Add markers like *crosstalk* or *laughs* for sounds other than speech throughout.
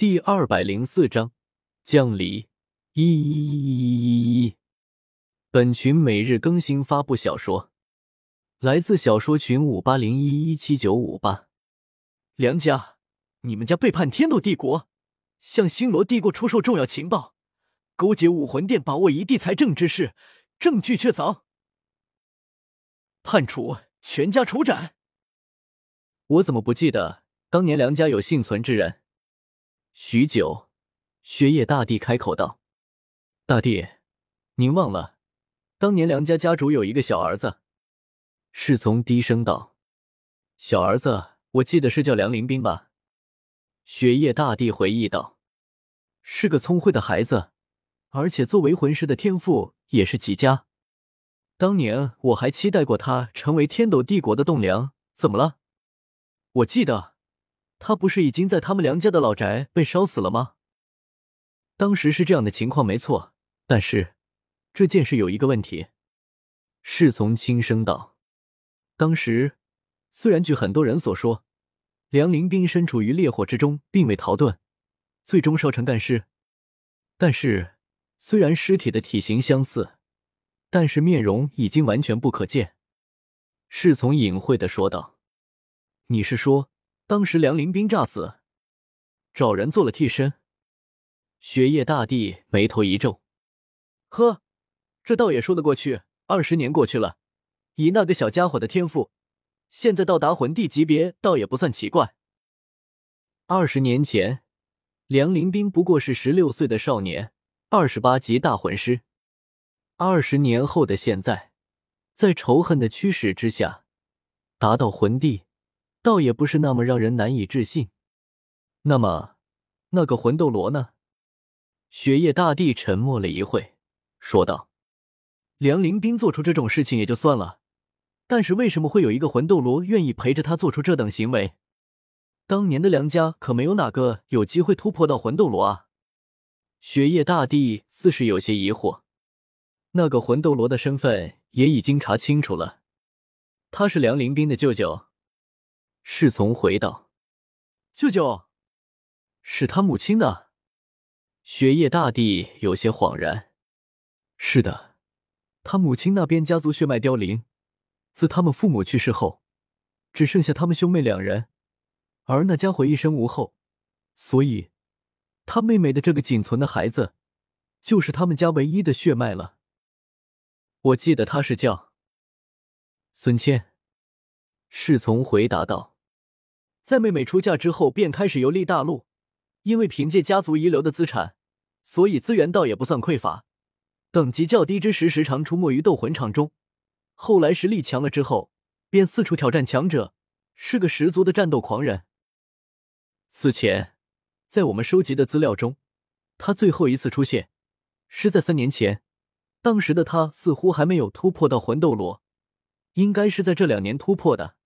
第二百零四章降临。一一一一一一。本群每日更新发布小说，来自小说群五八零一一七九五八。梁家，你们家背叛天斗帝国，向星罗帝国出售重要情报，勾结武魂殿，把握一地财政之事，证据确凿，判处全家处斩。我怎么不记得当年梁家有幸存之人？许久，雪夜大帝开口道：“大帝，您忘了，当年梁家家主有一个小儿子。”侍从低声道：“小儿子，我记得是叫梁林斌吧？”雪夜大帝回忆道：“是个聪慧的孩子，而且作为魂师的天赋也是极佳。当年我还期待过他成为天斗帝国的栋梁。怎么了？我记得。”他不是已经在他们梁家的老宅被烧死了吗？当时是这样的情况，没错。但是这件事有一个问题。侍从轻声道：“当时虽然据很多人所说，梁林斌身处于烈火之中，并未逃遁，最终烧成干尸。但是虽然尸体的体型相似，但是面容已经完全不可见。”侍从隐晦的说道：“你是说？”当时梁林斌诈死，找人做了替身。雪夜大帝眉头一皱：“呵，这倒也说得过去。二十年过去了，以那个小家伙的天赋，现在到达魂帝级别，倒也不算奇怪。二十年前，梁林斌不过是十六岁的少年，二十八级大魂师。二十年后的现在，在仇恨的驱使之下，达到魂帝。”倒也不是那么让人难以置信。那么，那个魂斗罗呢？雪夜大帝沉默了一会，说道：“梁林斌做出这种事情也就算了，但是为什么会有一个魂斗罗愿意陪着他做出这等行为？当年的梁家可没有哪个有机会突破到魂斗罗啊！”雪夜大帝似是有些疑惑。那个魂斗罗的身份也已经查清楚了，他是梁林斌的舅舅。侍从回道：“舅舅，是他母亲的。”雪夜大帝有些恍然：“是的，他母亲那边家族血脉凋零，自他们父母去世后，只剩下他们兄妹两人，而那家伙一生无后，所以他妹妹的这个仅存的孩子，就是他们家唯一的血脉了。我记得他是叫孙谦。”侍从回答道：“在妹妹出嫁之后，便开始游历大陆。因为凭借家族遗留的资产，所以资源倒也不算匮乏。等级较低之时，时常出没于斗魂场中。后来实力强了之后，便四处挑战强者，是个十足的战斗狂人。此前，在我们收集的资料中，他最后一次出现是在三年前。当时的他似乎还没有突破到魂斗罗，应该是在这两年突破的。”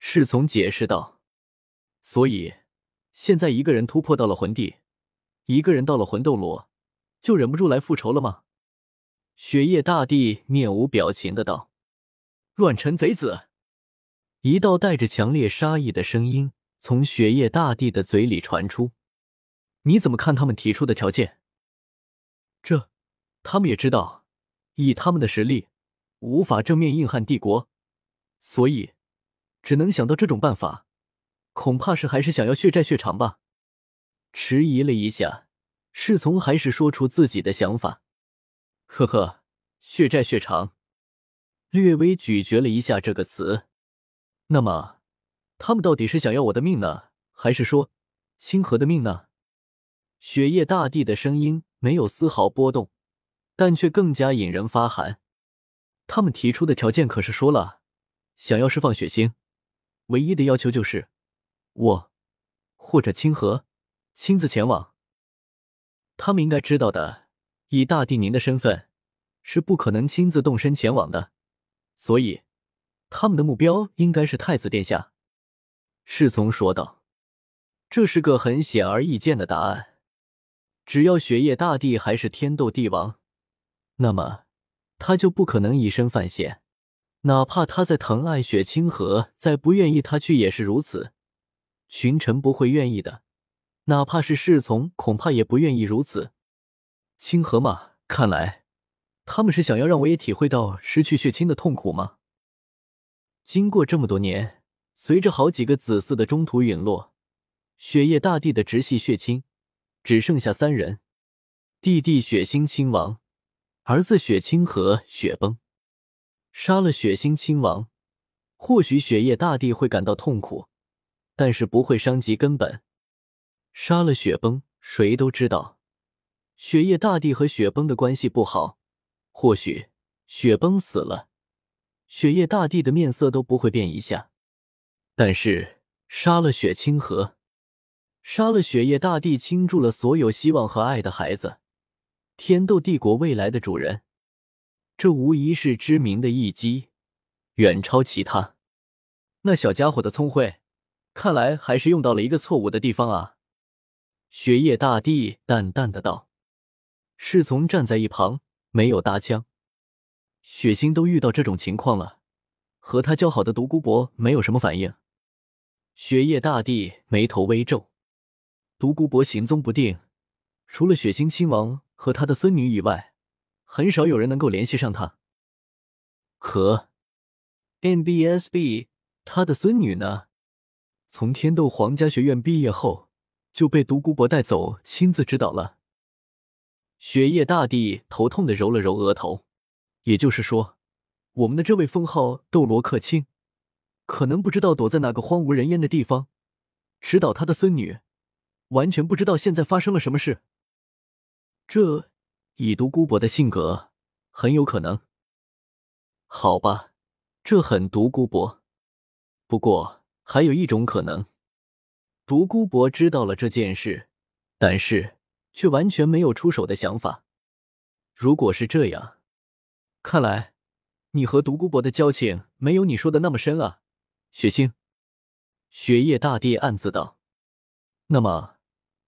侍从解释道：“所以，现在一个人突破到了魂帝，一个人到了魂斗罗，就忍不住来复仇了吗？”雪夜大帝面无表情的道：“乱臣贼子！”一道带着强烈杀意的声音从雪夜大帝的嘴里传出：“你怎么看他们提出的条件？这，他们也知道，以他们的实力，无法正面硬汉帝国，所以。”只能想到这种办法，恐怕是还是想要血债血偿吧。迟疑了一下，侍从还是说出自己的想法：“呵呵，血债血偿。”略微咀嚼了一下这个词。那么，他们到底是想要我的命呢，还是说清河的命呢？雪夜大帝的声音没有丝毫波动，但却更加引人发寒。他们提出的条件可是说了，想要释放血腥。唯一的要求就是，我或者清河亲自前往。他们应该知道的，以大帝您的身份，是不可能亲自动身前往的，所以他们的目标应该是太子殿下。侍从说道：“这是个很显而易见的答案。只要雪夜大帝还是天斗帝王，那么他就不可能以身犯险。”哪怕他在疼爱雪清河，再不愿意他去也是如此。群臣不会愿意的，哪怕是侍从，恐怕也不愿意如此。清河嘛，看来他们是想要让我也体会到失去血亲的痛苦吗？经过这么多年，随着好几个子嗣的中途陨落，雪夜大帝的直系血亲只剩下三人：弟弟血星亲王，儿子血清河雪崩。杀了血星亲王，或许雪夜大帝会感到痛苦，但是不会伤及根本。杀了雪崩，谁都知道，雪夜大帝和雪崩的关系不好。或许雪崩死了，雪夜大帝的面色都不会变一下。但是杀了雪清河，杀了雪夜大帝倾注了所有希望和爱的孩子，天斗帝国未来的主人，这无疑是知名的一击，远超其他。那小家伙的聪慧，看来还是用到了一个错误的地方啊。雪夜大帝淡淡的道：“侍从站在一旁，没有搭腔。雪星都遇到这种情况了，和他交好的独孤博没有什么反应。”雪夜大帝眉头微皱：“独孤博行踪不定，除了雪星亲王和他的孙女以外，很少有人能够联系上他。和 NBSB 他的孙女呢？从天斗皇家学院毕业后。”就被独孤博带走，亲自指导了。雪夜大帝头痛的揉了揉额头，也就是说，我们的这位封号斗罗客卿，可能不知道躲在哪个荒无人烟的地方，指导他的孙女，完全不知道现在发生了什么事。这以独孤博的性格，很有可能。好吧，这很独孤博。不过还有一种可能。独孤博知道了这件事，但是却完全没有出手的想法。如果是这样，看来你和独孤博的交情没有你说的那么深啊，雪星。雪夜大帝暗自道。那么，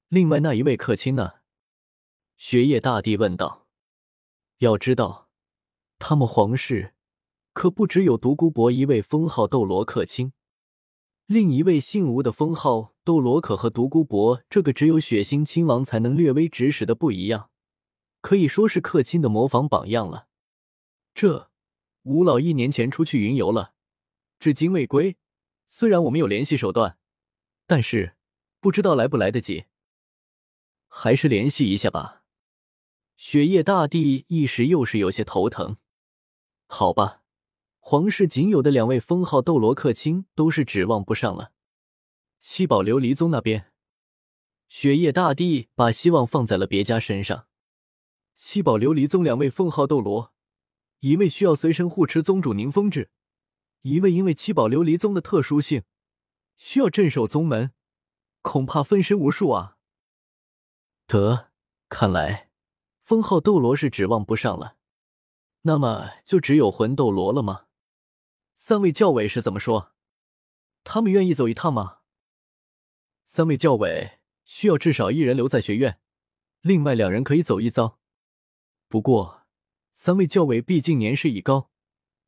另外那一位客卿呢？雪夜大帝问道。要知道，他们皇室可不只有独孤博一位封号斗罗客卿。另一位姓吴的封号斗罗可和独孤博这个只有血腥亲王才能略微指使的不一样，可以说是客卿的模仿榜样了。这吴老一年前出去云游了，至今未归。虽然我们有联系手段，但是不知道来不来得及，还是联系一下吧。雪夜大帝一时又是有些头疼。好吧。皇室仅有的两位封号斗罗客卿都是指望不上了。七宝琉璃宗那边，雪夜大帝把希望放在了别家身上。七宝琉璃宗两位封号斗罗，一位需要随身护持宗主宁风致，一位因为七宝琉璃宗的特殊性，需要镇守宗门，恐怕分身无数啊。得，看来封号斗罗是指望不上了。那么就只有魂斗罗了吗？三位教委是怎么说？他们愿意走一趟吗？三位教委需要至少一人留在学院，另外两人可以走一遭。不过，三位教委毕竟年事已高，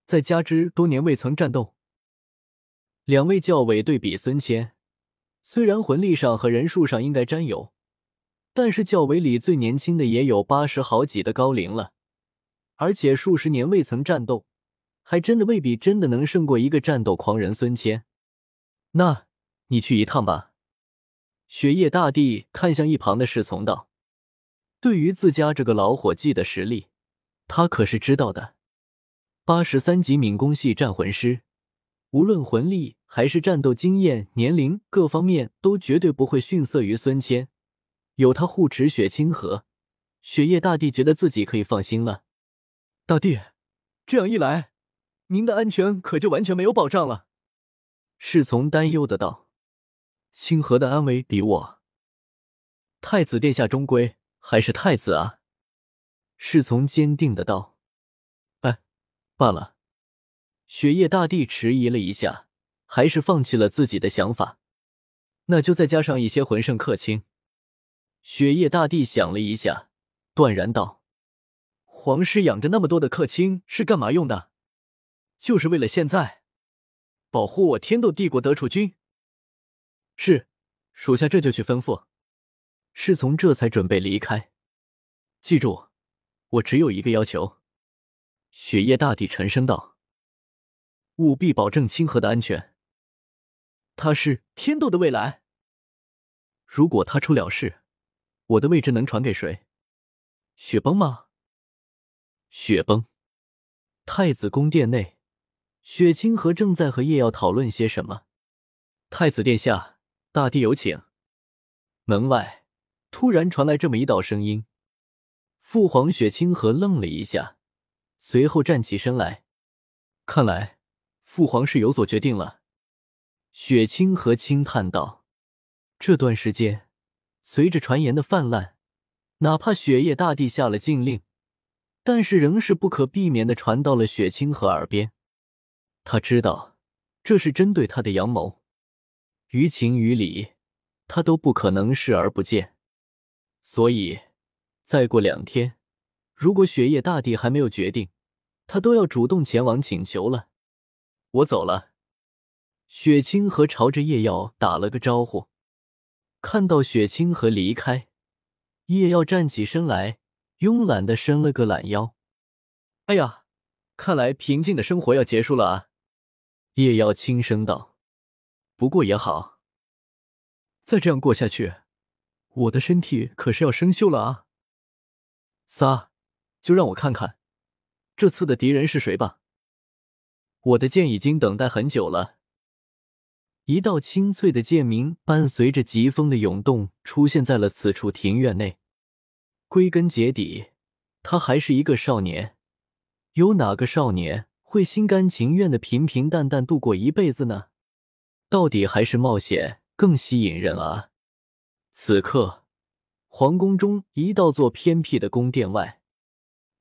再加之多年未曾战斗，两位教委对比孙谦，虽然魂力上和人数上应该沾有，但是教委里最年轻的也有八十好几的高龄了，而且数十年未曾战斗。还真的未必真的能胜过一个战斗狂人孙谦。那你去一趟吧。雪夜大帝看向一旁的侍从道：“对于自家这个老伙计的实力，他可是知道的。八十三级敏攻系战魂师，无论魂力还是战斗经验、年龄各方面，都绝对不会逊色于孙谦。有他护持雪清河，雪夜大帝觉得自己可以放心了。大帝，这样一来。”您的安全可就完全没有保障了，侍从担忧的道：“清河的安危比我太子殿下终归还是太子啊。”侍从坚定的道：“哎，罢了。”雪夜大帝迟疑了一下，还是放弃了自己的想法。那就再加上一些魂圣客卿。雪夜大帝想了一下，断然道：“皇室养着那么多的客卿是干嘛用的？”就是为了现在保护我天斗帝国德储君。是，属下这就去吩咐。侍从这才准备离开。记住，我只有一个要求。雪夜大帝沉声道：“务必保证清河的安全。他是天斗的未来。如果他出了事，我的位置能传给谁？雪崩吗？雪崩。太子宫殿内，雪清河正在和叶耀讨论些什么。太子殿下，大帝有请。门外突然传来这么一道声音。父皇雪清河愣了一下，随后站起身来。看来父皇是有所决定了。雪清河轻叹道：“这段时间，随着传言的泛滥，哪怕雪夜大帝下了禁令，但是仍是不可避免的传到了雪清河耳边。他知道这是针对他的阳谋，于情于理，他都不可能视而不见。所以。”再过两天，如果雪夜大帝还没有决定，他都要主动前往请求了。我走了。雪清河朝着叶耀打了个招呼，看到雪清河离开，叶耀站起身来，慵懒的伸了个懒腰。哎呀，看来平静的生活要结束了啊！叶耀轻声道。不过也好，再这样过下去，我的身体可是要生锈了啊！撒，就让我看看，这次的敌人是谁吧。我的剑已经等待很久了。一道清脆的剑鸣伴随着疾风的涌动出现在了此处庭院内。归根结底，他还是一个少年。有哪个少年会心甘情愿的平平淡淡度过一辈子呢？到底还是冒险更吸引人啊！此刻。皇宫中一道座偏僻的宫殿外，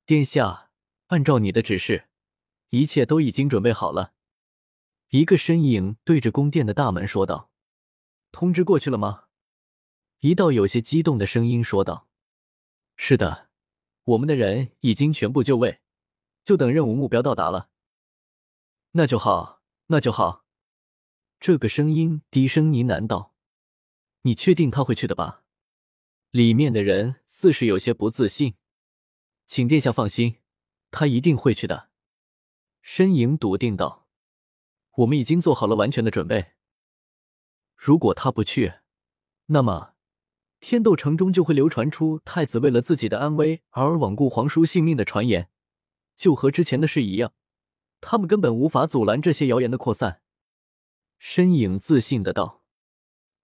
殿下，按照你的指示，一切都已经准备好了。一个身影对着宫殿的大门说道：“通知过去了吗？”一道有些激动的声音说道：“是的，我们的人已经全部就位，就等任务目标到达了。”那就好，那就好。这个声音低声呢喃道：“你确定他会去的吧？”里面的人似是有些不自信，请殿下放心，他一定会去的。身影笃定道：“我们已经做好了完全的准备。如果他不去，那么天斗城中就会流传出太子为了自己的安危而罔顾皇叔性命的传言，就和之前的事一样，他们根本无法阻拦这些谣言的扩散。”身影自信的道。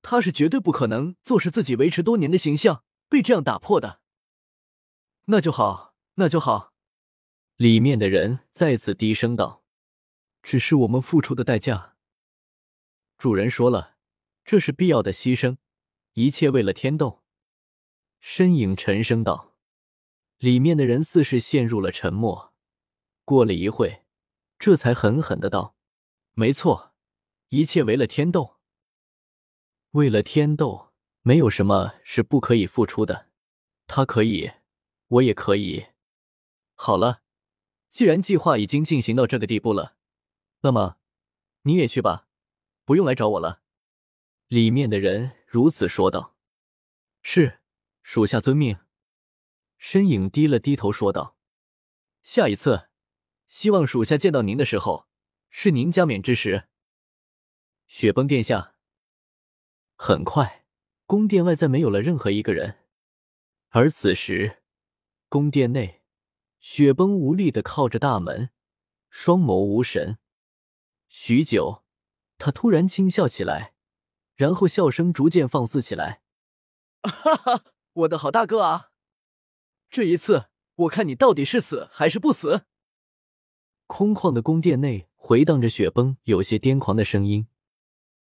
他是绝对不可能坐视自己维持多年的形象被这样打破的。那就好，那就好。里面的人再次低声道：“只是我们付出的代价。”主人说了，这是必要的牺牲，一切为了天斗。身影沉声道：“里面的人似是陷入了沉默。过了一会，这才狠狠的道：‘没错，一切为了天斗。’”为了天斗，没有什么是不可以付出的。他可以，我也可以。好了，既然计划已经进行到这个地步了，那么你也去吧，不用来找我了。里面的人如此说道。是，属下遵命。身影低了低头说道：“下一次，希望属下见到您的时候，是您加冕之时。”雪崩殿下。很快，宫殿外再没有了任何一个人，而此时，宫殿内，雪崩无力的靠着大门，双眸无神。许久，他突然轻笑起来，然后笑声逐渐放肆起来：“ *laughs* 哈哈，我的好大哥啊！这一次，我看你到底是死还是不死！”空旷的宫殿内回荡着雪崩有些癫狂的声音。